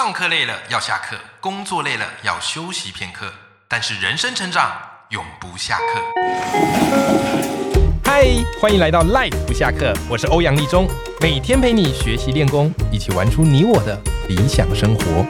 上课累了要下课，工作累了要休息片刻，但是人生成长永不下课。嗨，欢迎来到 Life 不下课，我是欧阳立中，每天陪你学习练功，一起玩出你我的理想生活。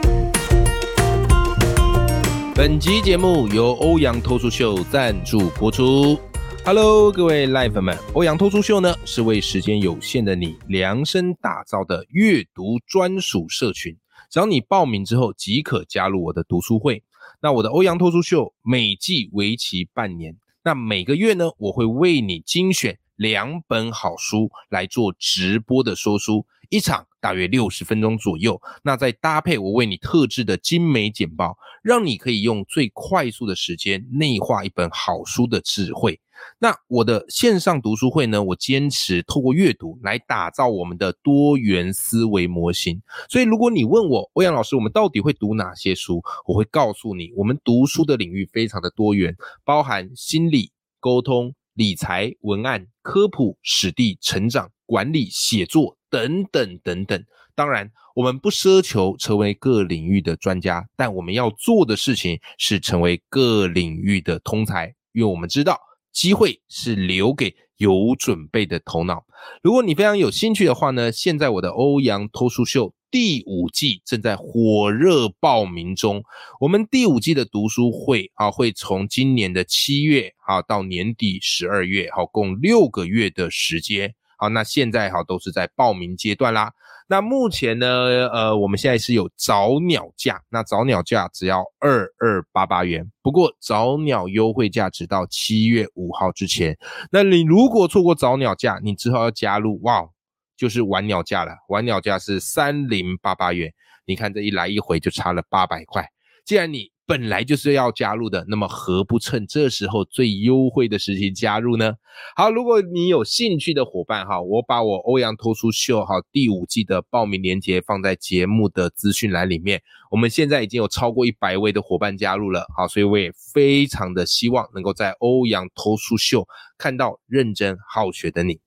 本集节目由欧阳脱出秀赞助播出。Hello，各位 Life 们，欧阳脱出秀呢是为时间有限的你量身打造的阅读专属社群。只要你报名之后，即可加入我的读书会。那我的欧阳脱书秀每季为期半年，那每个月呢，我会为你精选两本好书来做直播的说书，一场大约六十分钟左右。那再搭配我为你特制的精美简报，让你可以用最快速的时间内化一本好书的智慧。那我的线上读书会呢？我坚持透过阅读来打造我们的多元思维模型。所以，如果你问我欧阳老师，我们到底会读哪些书？我会告诉你，我们读书的领域非常的多元，包含心理、沟通、理财、文案、科普、史地、成长、管理、写作等等等等。当然，我们不奢求成为各领域的专家，但我们要做的事情是成为各领域的通才，因为我们知道。机会是留给有准备的头脑。如果你非常有兴趣的话呢，现在我的欧阳脱书秀第五季正在火热报名中。我们第五季的读书会啊，会从今年的七月啊到年底十二月，好，共六个月的时间。好，那现在哈都是在报名阶段啦。那目前呢，呃，我们现在是有早鸟价，那早鸟价只要二二八八元。不过早鸟优惠价只到七月五号之前。那你如果错过早鸟价，你之后要加入，哇，就是晚鸟价了。晚鸟价是三零八八元。你看这一来一回就差了八百块。既然你本来就是要加入的，那么何不趁这时候最优惠的时期加入呢？好，如果你有兴趣的伙伴哈，我把我欧阳脱书秀哈第五季的报名链接放在节目的资讯栏里面。我们现在已经有超过一百位的伙伴加入了，好，所以我也非常的希望能够在欧阳脱书秀看到认真好学的你。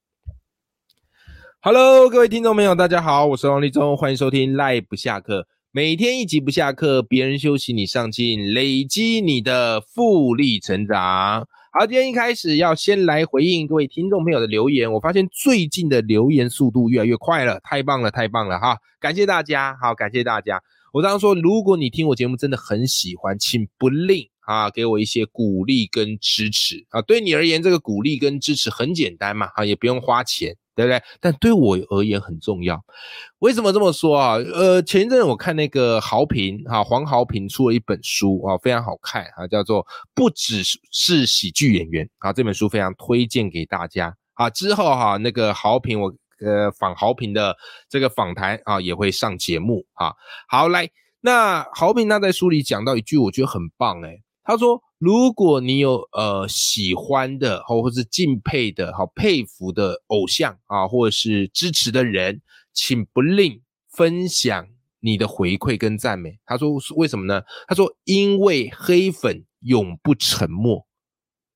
Hello，各位听众朋友，大家好，我是王立忠，欢迎收听赖不下课。每天一集不下课，别人休息你上进，累积你的复利成长。好，今天一开始要先来回应各位听众朋友的留言。我发现最近的留言速度越来越快了，太棒了，太棒了哈！感谢大家，好，感谢大家。我刚刚说，如果你听我节目真的很喜欢，请不吝啊给我一些鼓励跟支持啊。对你而言，这个鼓励跟支持很简单嘛，啊，也不用花钱。对不对？但对我而言很重要。为什么这么说啊？呃，前一阵我看那个豪平哈黄豪平出了一本书啊，非常好看啊，叫做《不只是喜剧演员》啊，这本书非常推荐给大家啊。之后哈那个豪平我呃访豪平的这个访谈啊也会上节目啊。好来，那豪平他在书里讲到一句我觉得很棒诶，他说。如果你有呃喜欢的，或或是敬佩的，好佩服的偶像啊，或者是支持的人，请不吝分享你的回馈跟赞美。他说为什么呢？他说因为黑粉永不沉默，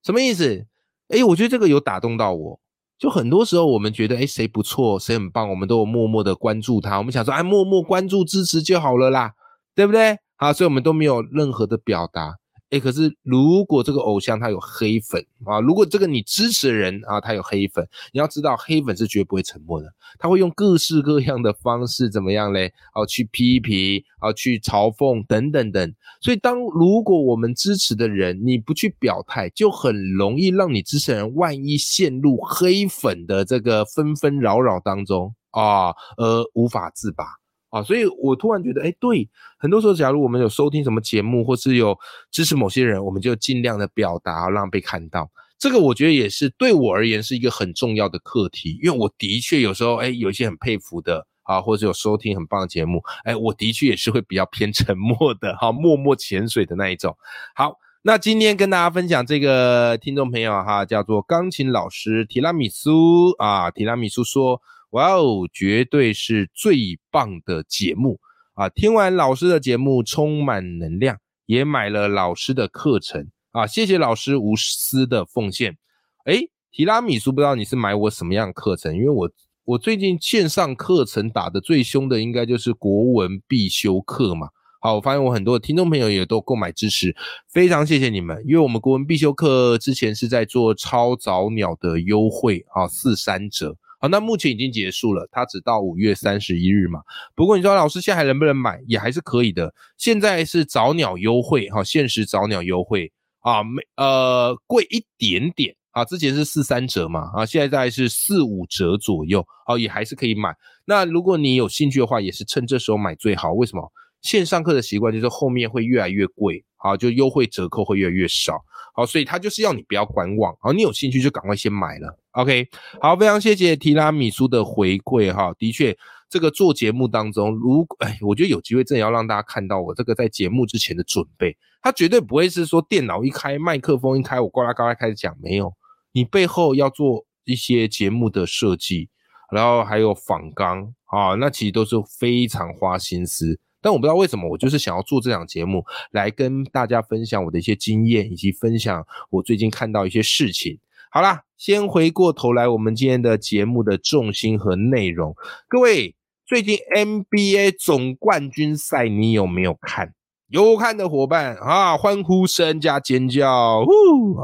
什么意思？哎，我觉得这个有打动到我。就很多时候我们觉得哎谁不错，谁很棒，我们都有默默的关注他。我们想说哎默默关注支持就好了啦，对不对？好，所以我们都没有任何的表达。可是如果这个偶像他有黑粉啊，如果这个你支持的人啊，他有黑粉，你要知道黑粉是绝不会沉默的，他会用各式各样的方式怎么样嘞？哦，去批评，哦，去嘲讽等等等。所以当如果我们支持的人你不去表态，就很容易让你支持人万一陷入黑粉的这个纷纷扰扰当中啊，而无法自拔。啊，所以我突然觉得，哎，对，很多时候，假如我们有收听什么节目，或是有支持某些人，我们就尽量的表达，让被看到。这个我觉得也是对我而言是一个很重要的课题，因为我的确有时候，哎，有一些很佩服的啊，或者有收听很棒的节目，哎，我的确也是会比较偏沉默的，哈，默默潜水的那一种。好，那今天跟大家分享这个听众朋友哈，叫做钢琴老师提拉米苏啊，提拉米苏说。哇哦，绝对是最棒的节目啊！听完老师的节目，充满能量，也买了老师的课程啊！谢谢老师无私的奉献。哎，提拉米苏，不知道你是买我什么样课程？因为我我最近线上课程打的最凶的，应该就是国文必修课嘛。好，我发现我很多听众朋友也都购买支持，非常谢谢你们。因为我们国文必修课之前是在做超早鸟的优惠啊，四三折。好，那目前已经结束了，它只到五月三十一日嘛。不过你说老师现在还能不能买，也还是可以的。现在是早鸟优惠哈，限时早鸟优惠啊，没呃贵一点点啊，之前是四三折嘛啊，现在大概是四五折左右，好也还是可以买。那如果你有兴趣的话，也是趁这时候买最好。为什么？线上课的习惯就是后面会越来越贵，啊，就优惠折扣会越来越少，好，所以他就是要你不要观望，好，你有兴趣就赶快先买了，OK，好，非常谢谢提拉米苏的回馈哈，的确，这个做节目当中，如果哎，我觉得有机会真的要让大家看到我这个在节目之前的准备，他绝对不会是说电脑一开，麦克风一开，我呱啦呱啦开始讲，没有，你背后要做一些节目的设计，然后还有仿纲啊，那其实都是非常花心思。但我不知道为什么，我就是想要做这档节目，来跟大家分享我的一些经验，以及分享我最近看到一些事情。好啦，先回过头来，我们今天的节目的重心和内容。各位，最近 NBA 总冠军赛你有没有看？有看的伙伴啊，欢呼声加尖叫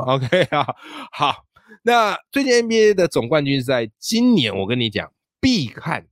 ，，OK 啊，好。那最近 NBA 的总冠军赛，今年我跟你讲，必看。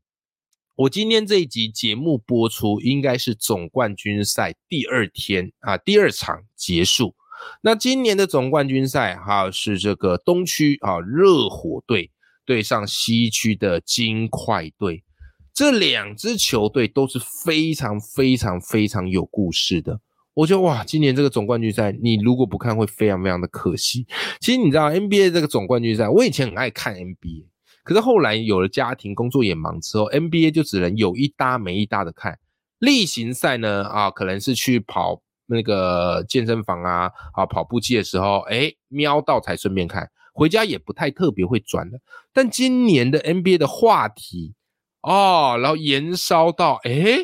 我今天这一集节目播出，应该是总冠军赛第二天啊，第二场结束。那今年的总冠军赛哈，是这个东区啊热火队对上西区的金块队，这两支球队都是非常非常非常有故事的。我觉得哇，今年这个总冠军赛，你如果不看，会非常非常的可惜。其实你知道 NBA 这个总冠军赛，我以前很爱看 NBA。可是后来有了家庭，工作也忙之后，NBA 就只能有一搭没一搭的看。例行赛呢，啊，可能是去跑那个健身房啊，啊，跑步机的时候，哎，瞄到才顺便看。回家也不太特别会转的。但今年的 NBA 的话题，哦，然后延烧到，哎，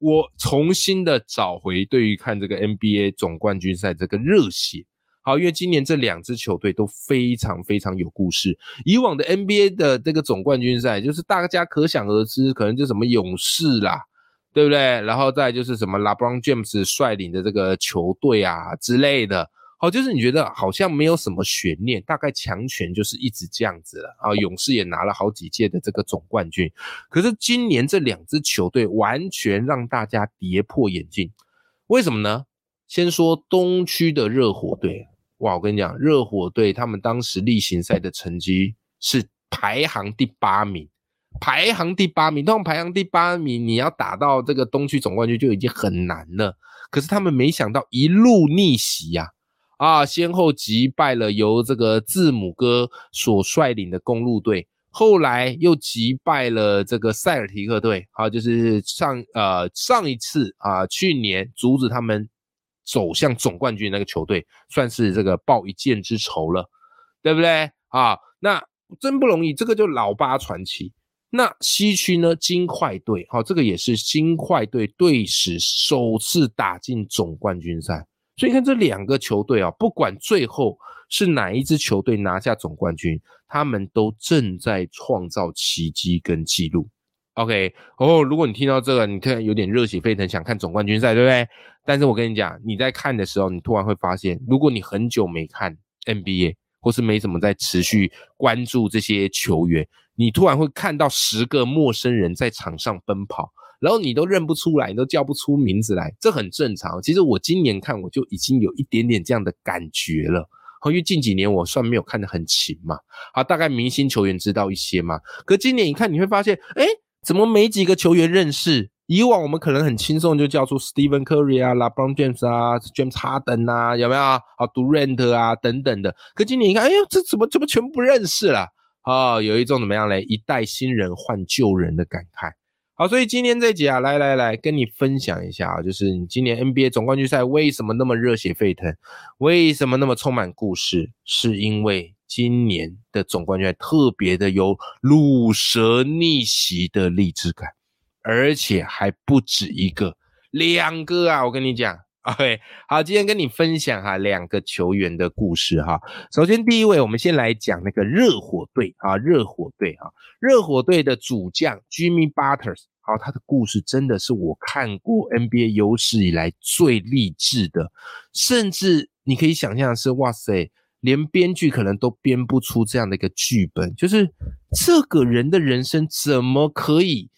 我重新的找回对于看这个 NBA 总冠军赛这个热血。好，因为今年这两支球队都非常非常有故事。以往的 NBA 的这个总冠军赛，就是大家可想而知，可能就什么勇士啦，对不对？然后再就是什么 LeBron James 率领的这个球队啊之类的。好，就是你觉得好像没有什么悬念，大概强权就是一直这样子了啊。勇士也拿了好几届的这个总冠军，可是今年这两支球队完全让大家跌破眼镜。为什么呢？先说东区的热火队。哇，我跟你讲，热火队他们当时例行赛的成绩是排行第八名，排行第八名。通常排行第八名，你要打到这个东区总冠军就已经很难了。可是他们没想到一路逆袭呀，啊，先后击败了由这个字母哥所率领的公路队，后来又击败了这个塞尔提克队，啊，就是上呃上一次啊，去年阻止他们。走向总冠军那个球队，算是这个报一箭之仇了，对不对啊？那真不容易，这个就老八传奇。那西区呢？金块队，好，这个也是金块队队史首次打进总冠军赛。所以看这两个球队啊，不管最后是哪一支球队拿下总冠军，他们都正在创造奇迹跟记录。OK，哦，如果你听到这个，你看有点热血沸腾，想看总冠军赛，对不对？但是我跟你讲，你在看的时候，你突然会发现，如果你很久没看 NBA，或是没怎么在持续关注这些球员，你突然会看到十个陌生人在场上奔跑，然后你都认不出来，你都叫不出名字来，这很正常。其实我今年看，我就已经有一点点这样的感觉了，因为近几年我算没有看得很勤嘛，好，大概明星球员知道一些嘛，可今年一看，你会发现，哎。怎么没几个球员认识？以往我们可能很轻松就叫出 Stephen Curry 啊、LeBron James 啊、James Harden 啊，有没有啊？Durant 啊等等的。可今年你看，哎呦，这怎么怎么全不认识了？啊，有一种怎么样嘞？一代新人换旧人的感慨。好，所以今天这集啊，来来来，跟你分享一下啊，就是你今年 NBA 总冠军赛为什么那么热血沸腾？为什么那么充满故事？是因为。今年的总冠军特别的有乳蛇逆袭的励志感，而且还不止一个，两个啊！我跟你讲，OK，好，今天跟你分享哈两个球员的故事哈。首先第一位，我们先来讲那个热火队啊，热火队啊，热火队的主将 Jimmy Butler，好，他的故事真的是我看过 NBA 有史以来最励志的，甚至你可以想象是哇塞，连编剧可能都编不出这样的一个剧本，就是这个人的人生怎么可以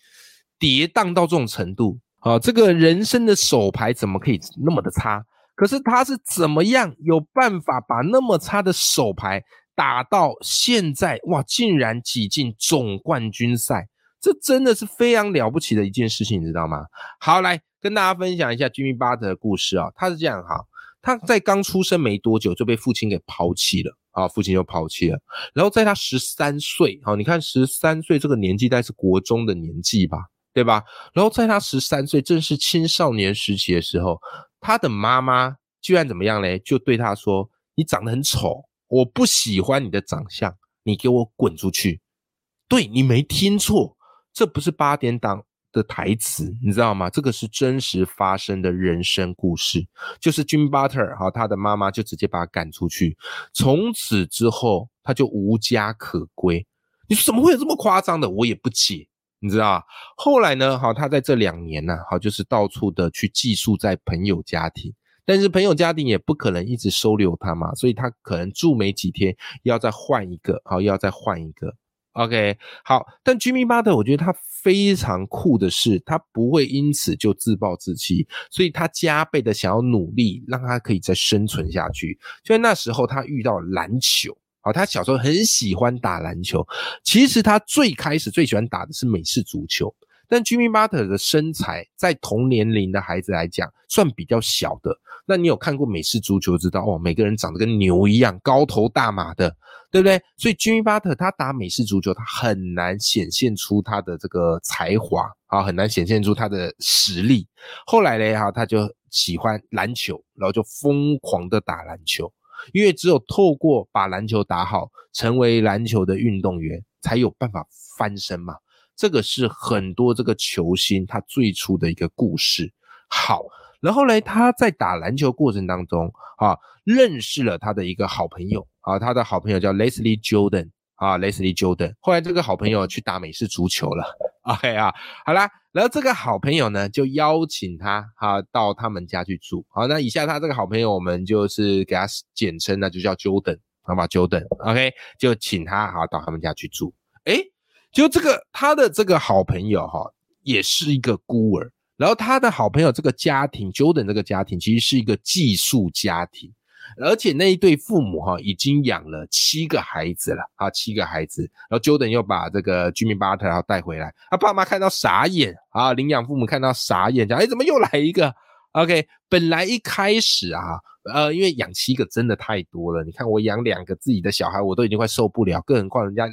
跌宕到这种程度？啊，这个人生的手牌怎么可以那么的差？可是他是怎么样有办法把那么差的手牌打到现在？哇，竟然挤进总冠军赛，这真的是非常了不起的一件事情，你知道吗？好，来跟大家分享一下 Jimmy Butler 的故事啊。他是这样哈，他在刚出生没多久就被父亲给抛弃了啊，父亲就抛弃了。然后在他十三岁，好，你看十三岁这个年纪，大概是国中的年纪吧。对吧？然后在他十三岁，正是青少年时期的时候，他的妈妈居然怎么样嘞？就对他说：“你长得很丑，我不喜欢你的长相，你给我滚出去！”对你没听错，这不是八点档的台词，你知道吗？这个是真实发生的人生故事，就是 Jim Butter 哈，他的妈妈就直接把他赶出去，从此之后他就无家可归。你说怎么会有这么夸张的？我也不解。你知道后来呢？好，他在这两年呢，好，就是到处的去寄宿在朋友家庭，但是朋友家庭也不可能一直收留他嘛，所以他可能住没几天，要再换一个，好，要再换一个。OK，好，但 Jimmy Butler 我觉得他非常酷的是，他不会因此就自暴自弃，所以他加倍的想要努力，让他可以再生存下去。就在那时候，他遇到篮球。好，他小时候很喜欢打篮球。其实他最开始最喜欢打的是美式足球。但 Jimmy Butler 的身材在同年龄的孩子来讲算比较小的。那你有看过美式足球，知道哦，每个人长得跟牛一样，高头大马的，对不对？所以 Jimmy Butler 他打美式足球，他很难显现出他的这个才华啊，很难显现出他的实力。后来呢，哈，他就喜欢篮球，然后就疯狂的打篮球。因为只有透过把篮球打好，成为篮球的运动员，才有办法翻身嘛。这个是很多这个球星他最初的一个故事。好，然后呢，他在打篮球过程当中啊，认识了他的一个好朋友啊，他的好朋友叫 Leslie Jordan 啊，Leslie Jordan。后来这个好朋友去打美式足球了。OK 啊，好啦。然后这个好朋友呢，就邀请他哈到他们家去住。好，那以下他这个好朋友，我们就是给他简称，那就叫 Jordan，好吧，Jordan。OK，就请他哈到他们家去住。哎，就这个他的这个好朋友哈，也是一个孤儿。然后他的好朋友这个家庭，Jordan 这个家庭其实是一个寄宿家庭。而且那一对父母哈已经养了七个孩子了啊，七个孩子。然后 Jordan 又把这个 Jimmy Butler 要带回来，他爸妈看到傻眼啊，领养父母看到傻眼，讲哎怎么又来一个？OK，本来一开始啊，呃，因为养七个真的太多了，你看我养两个自己的小孩我都已经快受不了，更何况人家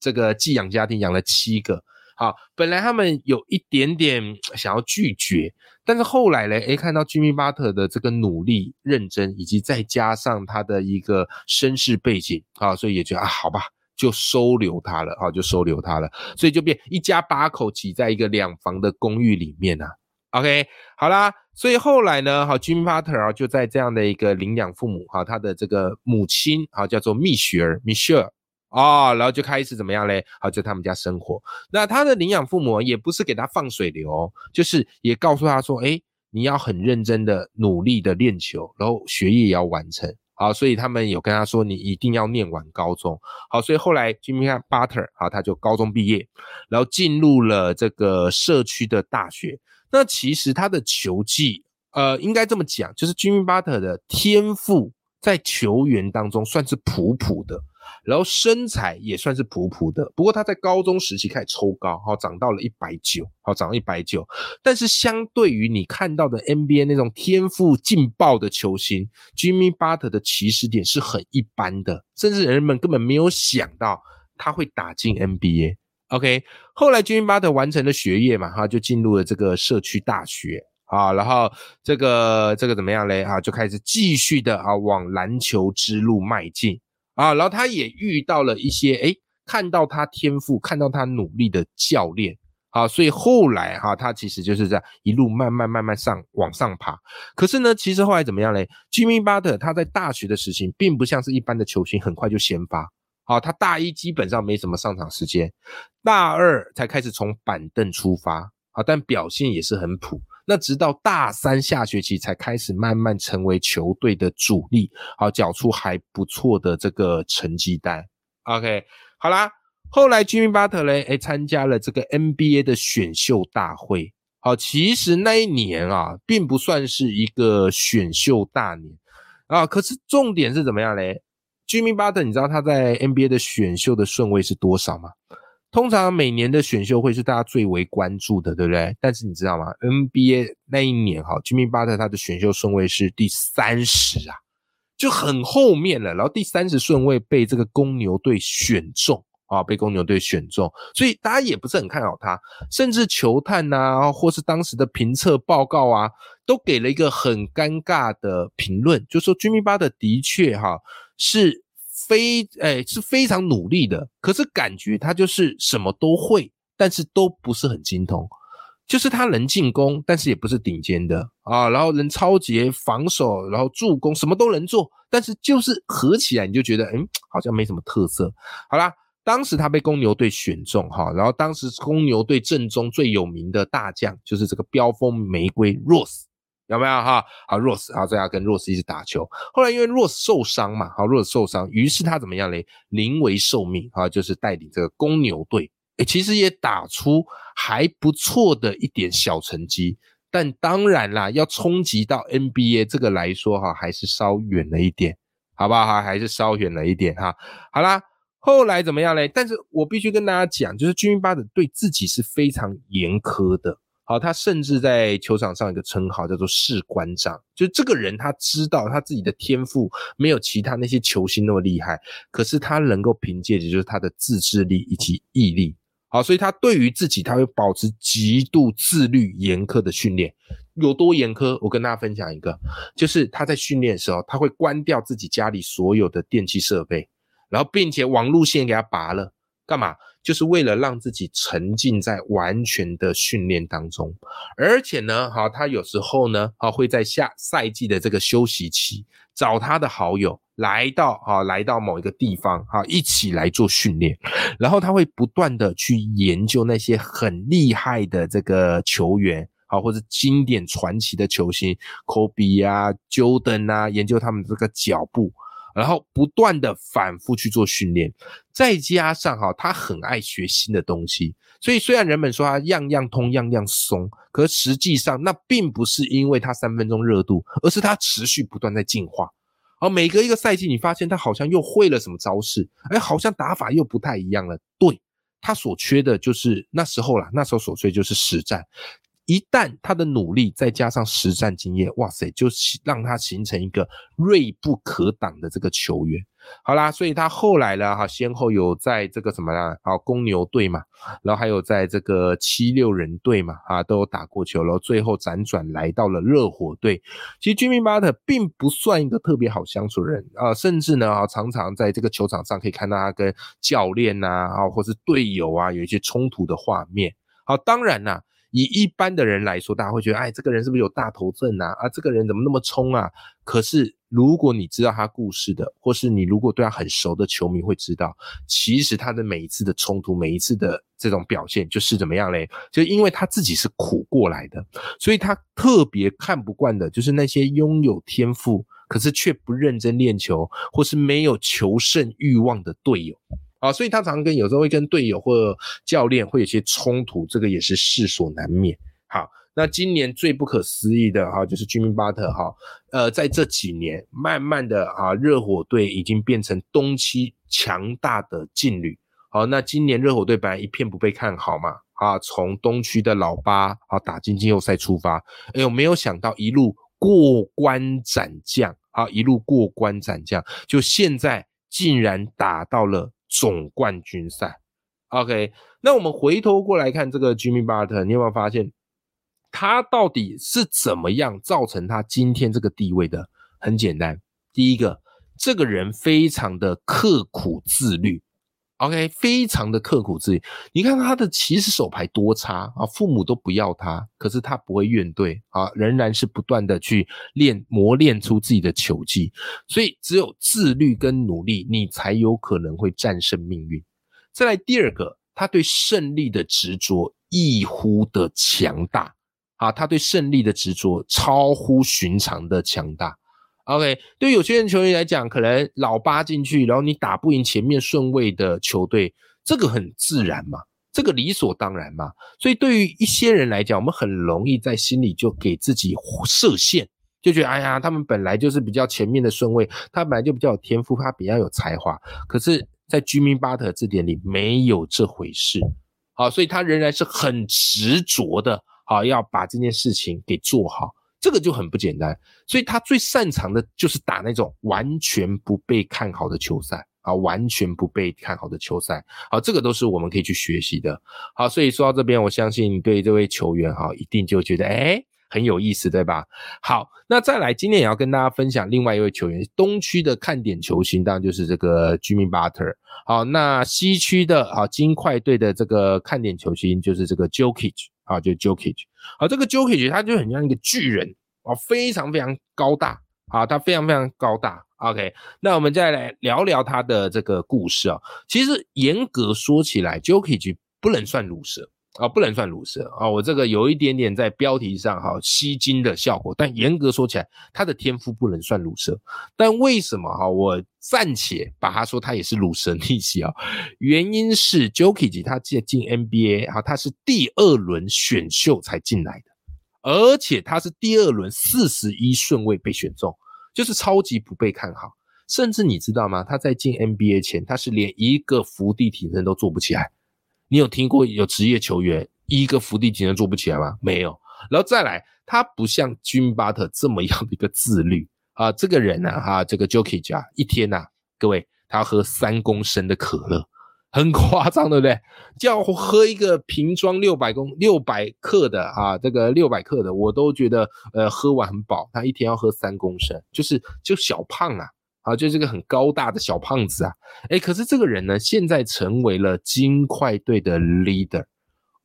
这个寄养家庭养了七个。好，本来他们有一点点想要拒绝。但是后来呢？诶，看到 Jimmy Butler 的这个努力、认真，以及再加上他的一个身世背景啊，所以也觉得啊，好吧，就收留他了啊，就收留他了。所以就变一家八口挤在一个两房的公寓里面啊。OK，好啦，所以后来呢，好，Jimmy Butler 啊，就在这样的一个领养父母哈，他的这个母亲啊，叫做蜜雪儿 Michelle。哦，然后就开始怎么样嘞？好，在他们家生活。那他的领养父母也不是给他放水流，就是也告诉他说：“哎，你要很认真的、努力的练球，然后学业也要完成。”好，所以他们有跟他说：“你一定要念完高中。”好，所以后来 Jimmy Butler 好，他就高中毕业，然后进入了这个社区的大学。那其实他的球技，呃，应该这么讲，就是 Jimmy Butler 的天赋在球员当中算是普普的。然后身材也算是普普的，不过他在高中时期开始抽高，好长到了一百九，好长到一百九。但是相对于你看到的 NBA 那种天赋劲爆的球星，Jimmy Butler 的起始点是很一般的，甚至人们根本没有想到他会打进 NBA。OK，后来 Jimmy Butler 完成了学业嘛，哈，就进入了这个社区大学啊，然后这个这个怎么样嘞？啊，就开始继续的啊往篮球之路迈进。啊，然后他也遇到了一些，哎，看到他天赋、看到他努力的教练啊，所以后来哈，他其实就是在一路慢慢慢慢上往上爬。可是呢，其实后来怎么样嘞？Jimmy Butler 他在大学的时期，并不像是一般的球星，很快就先发。好，他大一基本上没什么上场时间，大二才开始从板凳出发。啊，但表现也是很普。那直到大三下学期才开始慢慢成为球队的主力，好，缴出还不错的这个成绩单。OK，好啦。后来 Jimmy Butler 嘞，哎，参加了这个 NBA 的选秀大会。好，其实那一年啊，并不算是一个选秀大年啊。可是重点是怎么样嘞？Jimmy Butler，你知道他在 NBA 的选秀的顺位是多少吗？通常每年的选秀会是大家最为关注的，对不对？但是你知道吗？NBA 那一年哈，Jimmy Butler 他的选秀顺位是第三十啊，就很后面了。然后第三十顺位被这个公牛队选中。啊，被公牛队选中，所以大家也不是很看好他，甚至球探呐，或是当时的评测报告啊，都给了一个很尴尬的评论，就说 Jimmy Butler 的确哈是非哎是非常努力的，可是感觉他就是什么都会，但是都不是很精通，就是他能进攻，但是也不是顶尖的啊，然后能超节防守，然后助攻什么都能做，但是就是合起来你就觉得嗯好像没什么特色，好啦。当时他被公牛队选中，哈，然后当时公牛队阵中最有名的大将就是这个飙风玫瑰 Rose，有没有哈？好，Rose，好，这样跟 Rose 一直打球。后来因为 Rose 受伤嘛，好，Rose 受伤，于是他怎么样嘞？临危受命，哈，就是带领这个公牛队，诶，其实也打出还不错的一点小成绩。但当然啦，要冲击到 NBA 这个来说，哈，还是稍远了一点，好不好？哈，还是稍远了一点，哈。好啦。后来怎么样嘞？但是我必须跟大家讲，就是军巴的对自己是非常严苛的。好，他甚至在球场上一个称号叫做士官长，就这个人他知道他自己的天赋没有其他那些球星那么厉害，可是他能够凭借的就是他的自制力以及毅力。好，所以他对于自己他会保持极度自律、严苛的训练。有多严苛？我跟大家分享一个，就是他在训练的时候，他会关掉自己家里所有的电器设备。然后，并且网路线给他拔了，干嘛？就是为了让自己沉浸在完全的训练当中。而且呢，哈，他有时候呢，哈，会在下赛季的这个休息期，找他的好友来到，哈，来到某一个地方，哈，一起来做训练。然后他会不断的去研究那些很厉害的这个球员，啊，或者经典传奇的球星科比啊乔丹啊，研究他们这个脚步。然后不断的反复去做训练，再加上哈，他很爱学新的东西，所以虽然人们说他样样通样样松，可实际上那并不是因为他三分钟热度，而是他持续不断在进化。而每隔一个赛季，你发现他好像又会了什么招式，哎，好像打法又不太一样了。对他所缺的就是那时候啦，那时候所缺就是实战。一旦他的努力再加上实战经验，哇塞，就是让他形成一个锐不可挡的这个球员。好啦，所以他后来呢，哈，先后有在这个什么啦，啊，公牛队嘛，然后还有在这个七六人队嘛，啊，都有打过球，然后最后辗转来到了热火队。其实 Jimmy Butler 并不算一个特别好相处的人啊，甚至呢，啊，常常在这个球场上可以看到他跟教练呐，啊，或是队友啊，有一些冲突的画面。好，当然啦。以一般的人来说，大家会觉得，哎，这个人是不是有大头症啊？啊，这个人怎么那么冲啊？可是，如果你知道他故事的，或是你如果对他很熟的球迷会知道，其实他的每一次的冲突，每一次的这种表现，就是怎么样嘞？就因为他自己是苦过来的，所以他特别看不惯的，就是那些拥有天赋，可是却不认真练球，或是没有求胜欲望的队友。啊，所以他常常跟有时候会跟队友或教练会有些冲突，这个也是世所难免。好，那今年最不可思议的哈，就是 Jimmy Butler 哈，呃，在这几年慢慢的啊，热火队已经变成东区强大的劲旅。好，那今年热火队本来一片不被看好嘛，啊，从东区的老八啊打进季后赛出发，哎呦，没有想到一路过关斩将啊，一路过关斩将，就现在竟然打到了。总冠军赛，OK，那我们回头过来看这个 Jimmy Butler，你有没有发现他到底是怎么样造成他今天这个地位的？很简单，第一个，这个人非常的刻苦自律 OK，非常的刻苦自律。你看他的其实手牌多差啊，父母都不要他，可是他不会怨怼啊，仍然是不断的去练磨练出自己的球技。所以只有自律跟努力，你才有可能会战胜命运。再来第二个，他对胜利的执着异乎的强大啊，他对胜利的执着超乎寻常的强大。OK，对有些人球员来讲，可能老八进去，然后你打不赢前面顺位的球队，这个很自然嘛，这个理所当然嘛。所以对于一些人来讲，我们很容易在心里就给自己设限，就觉得哎呀，他们本来就是比较前面的顺位，他本来就比较有天赋，他比较有才华。可是，在居民巴特字典里没有这回事，好，所以他仍然是很执着的，好要把这件事情给做好。这个就很不简单，所以他最擅长的就是打那种完全不被看好的球赛啊，完全不被看好的球赛。好，这个都是我们可以去学习的。好，所以说到这边，我相信对这位球员哈，一定就觉得哎很有意思，对吧？好，那再来，今天也要跟大家分享另外一位球员，东区的看点球星，当然就是这个 Jimmy Butler。好，那西区的啊金块队的这个看点球星就是这个 Jokic。啊，就 Jokic，好，这个 Jokic 他就很像一个巨人啊，非常非常高大啊，他非常非常高大。OK，那我们再来聊聊他的这个故事啊。其实严格说起来，Jokic 不能算鲁蛇啊，不能算鲁蛇啊。我这个有一点点在标题上哈吸睛的效果，但严格说起来，他的天赋不能算鲁蛇。但为什么哈我暂且把他说他也是鲁蛇逆袭啊？原因是 Jokic 他进进 NBA 哈，他是第二轮选秀才进来的，而且他是第二轮四十一顺位被选中，就是超级不被看好。甚至你知道吗？他在进 NBA 前，他是连一个伏地挺身都做不起来。你有听过有职业球员一个伏地挺身做不起来吗？没有。然后再来，他不像君巴特这么样的一个自律啊。这个人呢，哈，这个 Jokic 啊，一天呐，各位，他要喝三公升的可乐，很夸张，对不对？叫喝一个瓶装六百公六百克的啊，这个六百克的，我都觉得呃喝完很饱。他一天要喝三公升，就是就小胖啊。啊，就是个很高大的小胖子啊，哎，可是这个人呢，现在成为了金块队的 leader，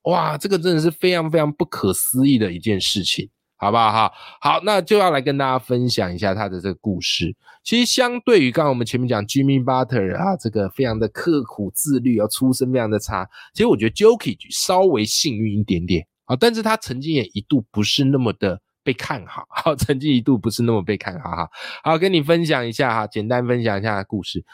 哇，这个真的是非常非常不可思议的一件事情，好不好哈？好，那就要来跟大家分享一下他的这个故事。其实相对于刚刚我们前面讲 Jimmy Butler 啊，这个非常的刻苦自律啊，出身非常的差，其实我觉得 Jokic 稍微幸运一点点啊，但是他曾经也一度不是那么的。被看好，好，曾经一度不是那么被看好哈。好，跟你分享一下哈，简单分享一下故事。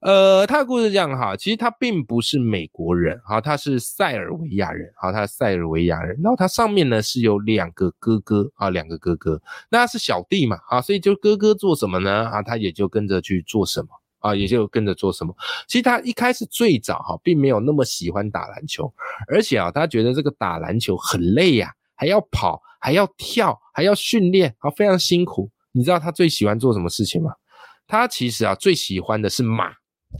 呃，他的故事这样哈，其实他并不是美国人，哈，他是塞尔维亚人，好，他是塞尔维亚人。然后他上面呢是有两个哥哥啊，两个哥哥，那是小弟嘛，啊，所以就哥哥做什么呢？啊，他也就跟着去做什么啊，也就跟着做什么。其实他一开始最早哈，并没有那么喜欢打篮球，而且啊，他觉得这个打篮球很累呀，还要跑。还要跳，还要训练，啊，非常辛苦。你知道他最喜欢做什么事情吗？他其实啊，最喜欢的是马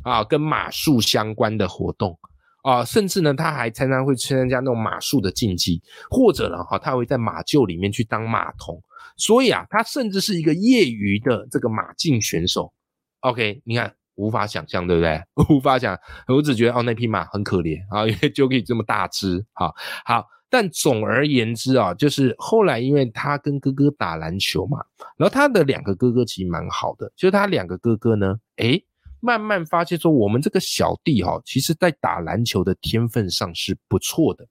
啊，跟马术相关的活动啊，甚至呢，他还常常会参加那种马术的竞技，或者呢，哈，他会在马厩里面去当马童。所以啊，他甚至是一个业余的这个马竞选手。OK，你看，无法想象，对不对？无法想，我只觉得哦，那匹马很可怜啊，因为就可以这么大只。好，好。但总而言之啊，就是后来因为他跟哥哥打篮球嘛，然后他的两个哥哥其实蛮好的，就是他两个哥哥呢，诶，慢慢发现说我们这个小弟哈，其实在打篮球的天分上是不错的。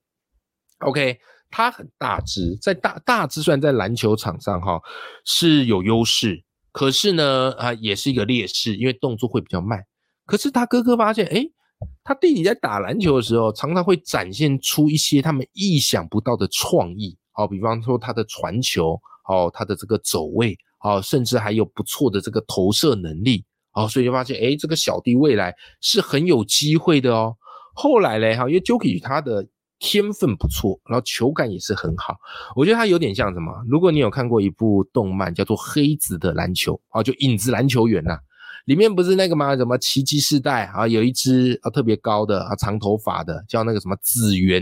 OK，他很大只，在大大只算在篮球场上哈是有优势，可是呢啊也是一个劣势，因为动作会比较慢。可是他哥哥发现，诶。他弟弟在打篮球的时候，常常会展现出一些他们意想不到的创意，好，比方说他的传球，哦，他的这个走位，哦，甚至还有不错的这个投射能力，哦，所以就发现，哎，这个小弟未来是很有机会的哦。后来嘞，哈，因为 j o k i 他的天分不错，然后球感也是很好，我觉得他有点像什么？如果你有看过一部动漫叫做《黑子的篮球》，哦，就影子篮球员呐。里面不是那个吗？什么奇迹世代啊？有一只啊特别高的啊长头发的，叫那个什么紫源，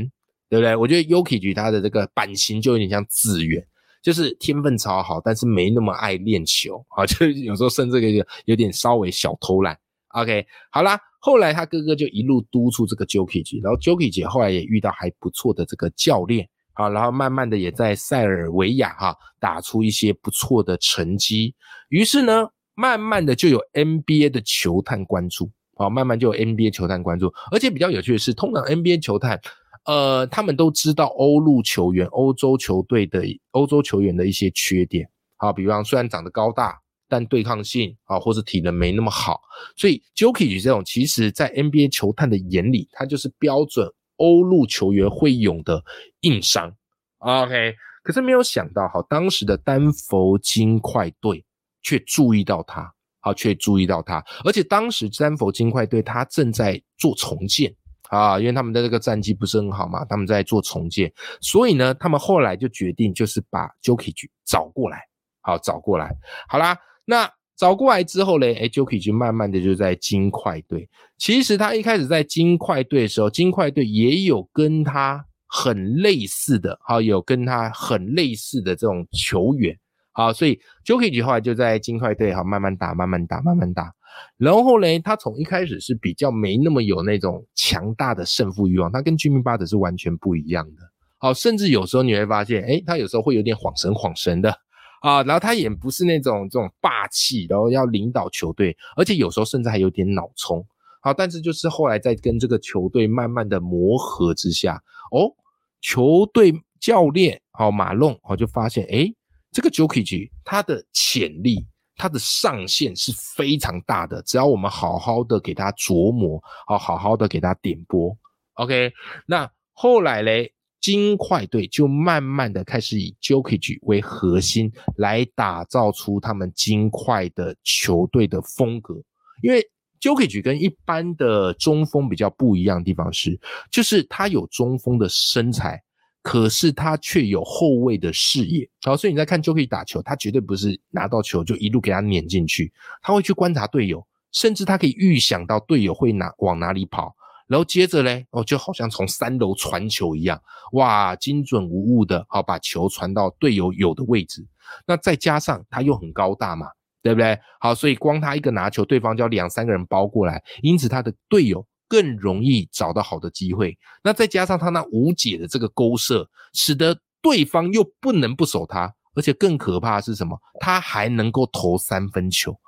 对不对？我觉得 Yuki 他的这个版型就有点像紫源，就是天分超好，但是没那么爱练球啊，就有时候甚至有有点稍微小偷懒。OK，好啦，后来他哥哥就一路督促这个 Jokic，然后 Jokic 后来也遇到还不错的这个教练啊，然后慢慢的也在塞尔维亚哈打出一些不错的成绩。于是呢，慢慢的就有 NBA 的球探关注，好，慢慢就有 NBA 球探关注。而且比较有趣的是，通常 NBA 球探，呃，他们都知道欧陆球员、欧洲球队的欧洲球员的一些缺点，好，比方虽然长得高大。但对抗性啊，或是体能没那么好，所以 Jokic 这种，其实在 NBA 球探的眼里，他就是标准欧陆球员会有的硬伤。OK，可是没有想到，好，当时的丹佛金块队却注意到他，好，却注意到他，而且当时丹佛金块队他正在做重建啊，因为他们的这个战绩不是很好嘛，他们在做重建，所以呢，他们后来就决定就是把 Jokic 找过来，好，找过来，好啦。那找过来之后嘞，哎，Jokic 就慢慢的就在金块队。其实他一开始在金块队的时候，金块队也有跟他很类似的，好，有跟他很类似的这种球员，好，所以 Jokic 后来就在金块队，好，慢慢打，慢慢打，慢慢打。然后嘞，他从一开始是比较没那么有那种强大的胜负欲望，他跟 Jimmy Butler 是完全不一样的。好，甚至有时候你会发现，哎，他有时候会有点晃神晃神的。啊，然后他也不是那种这种霸气，然后要领导球队，而且有时候甚至还有点脑冲。好，但是就是后来在跟这个球队慢慢的磨合之下，哦，球队教练好马龙好就发现，哎，这个 Jokic 他的潜力，他的上限是非常大的，只要我们好好的给他琢磨，好好好的给他点拨，OK，那后来嘞。金块队就慢慢的开始以 Jokic 为核心来打造出他们金块的球队的风格，因为 Jokic 跟一般的中锋比较不一样的地方是，就是他有中锋的身材，可是他却有后卫的视野。好，所以你在看 j o k i 打球，他绝对不是拿到球就一路给他撵进去，他会去观察队友，甚至他可以预想到队友会哪往哪里跑。然后接着嘞，哦，就好像从三楼传球一样，哇，精准无误的，好把球传到队友有的位置。那再加上他又很高大嘛，对不对？好，所以光他一个拿球，对方就要两三个人包过来，因此他的队友更容易找到好的机会。那再加上他那无解的这个勾射，使得对方又不能不守他，而且更可怕的是什么？他还能够投三分球，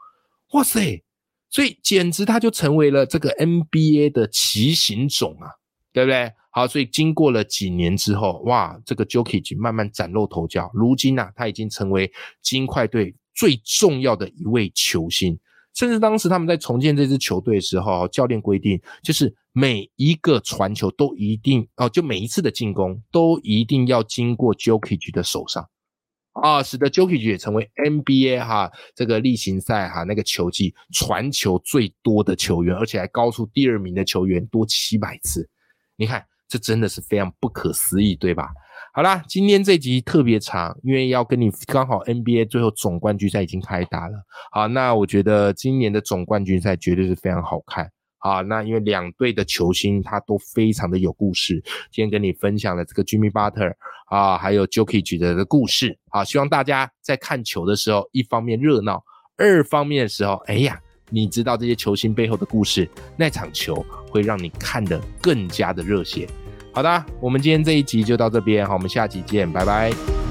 哇塞！所以简直他就成为了这个 NBA 的奇形种啊，对不对？好，所以经过了几年之后，哇，这个 Jokic 慢慢崭露头角。如今呢，他已经成为金块队最重要的一位球星。甚至当时他们在重建这支球队的时候，教练规定就是每一个传球都一定哦，就每一次的进攻都一定要经过 Jokic 的手上。啊，使得 Jokic 也成为 NBA 哈这个例行赛哈那个球季传球最多的球员，而且还高出第二名的球员多七百次。你看，这真的是非常不可思议，对吧？好啦，今天这集特别长，因为要跟你刚好 NBA 最后总冠军赛已经开打了。好，那我觉得今年的总冠军赛绝对是非常好看。啊，那因为两队的球星他都非常的有故事，今天跟你分享了这个 Jimmy Butler 啊，还有 Jokic 的故事啊，希望大家在看球的时候，一方面热闹，二方面的时候，哎呀，你知道这些球星背后的故事，那场球会让你看得更加的热血。好的，我们今天这一集就到这边，好，我们下集见，拜拜。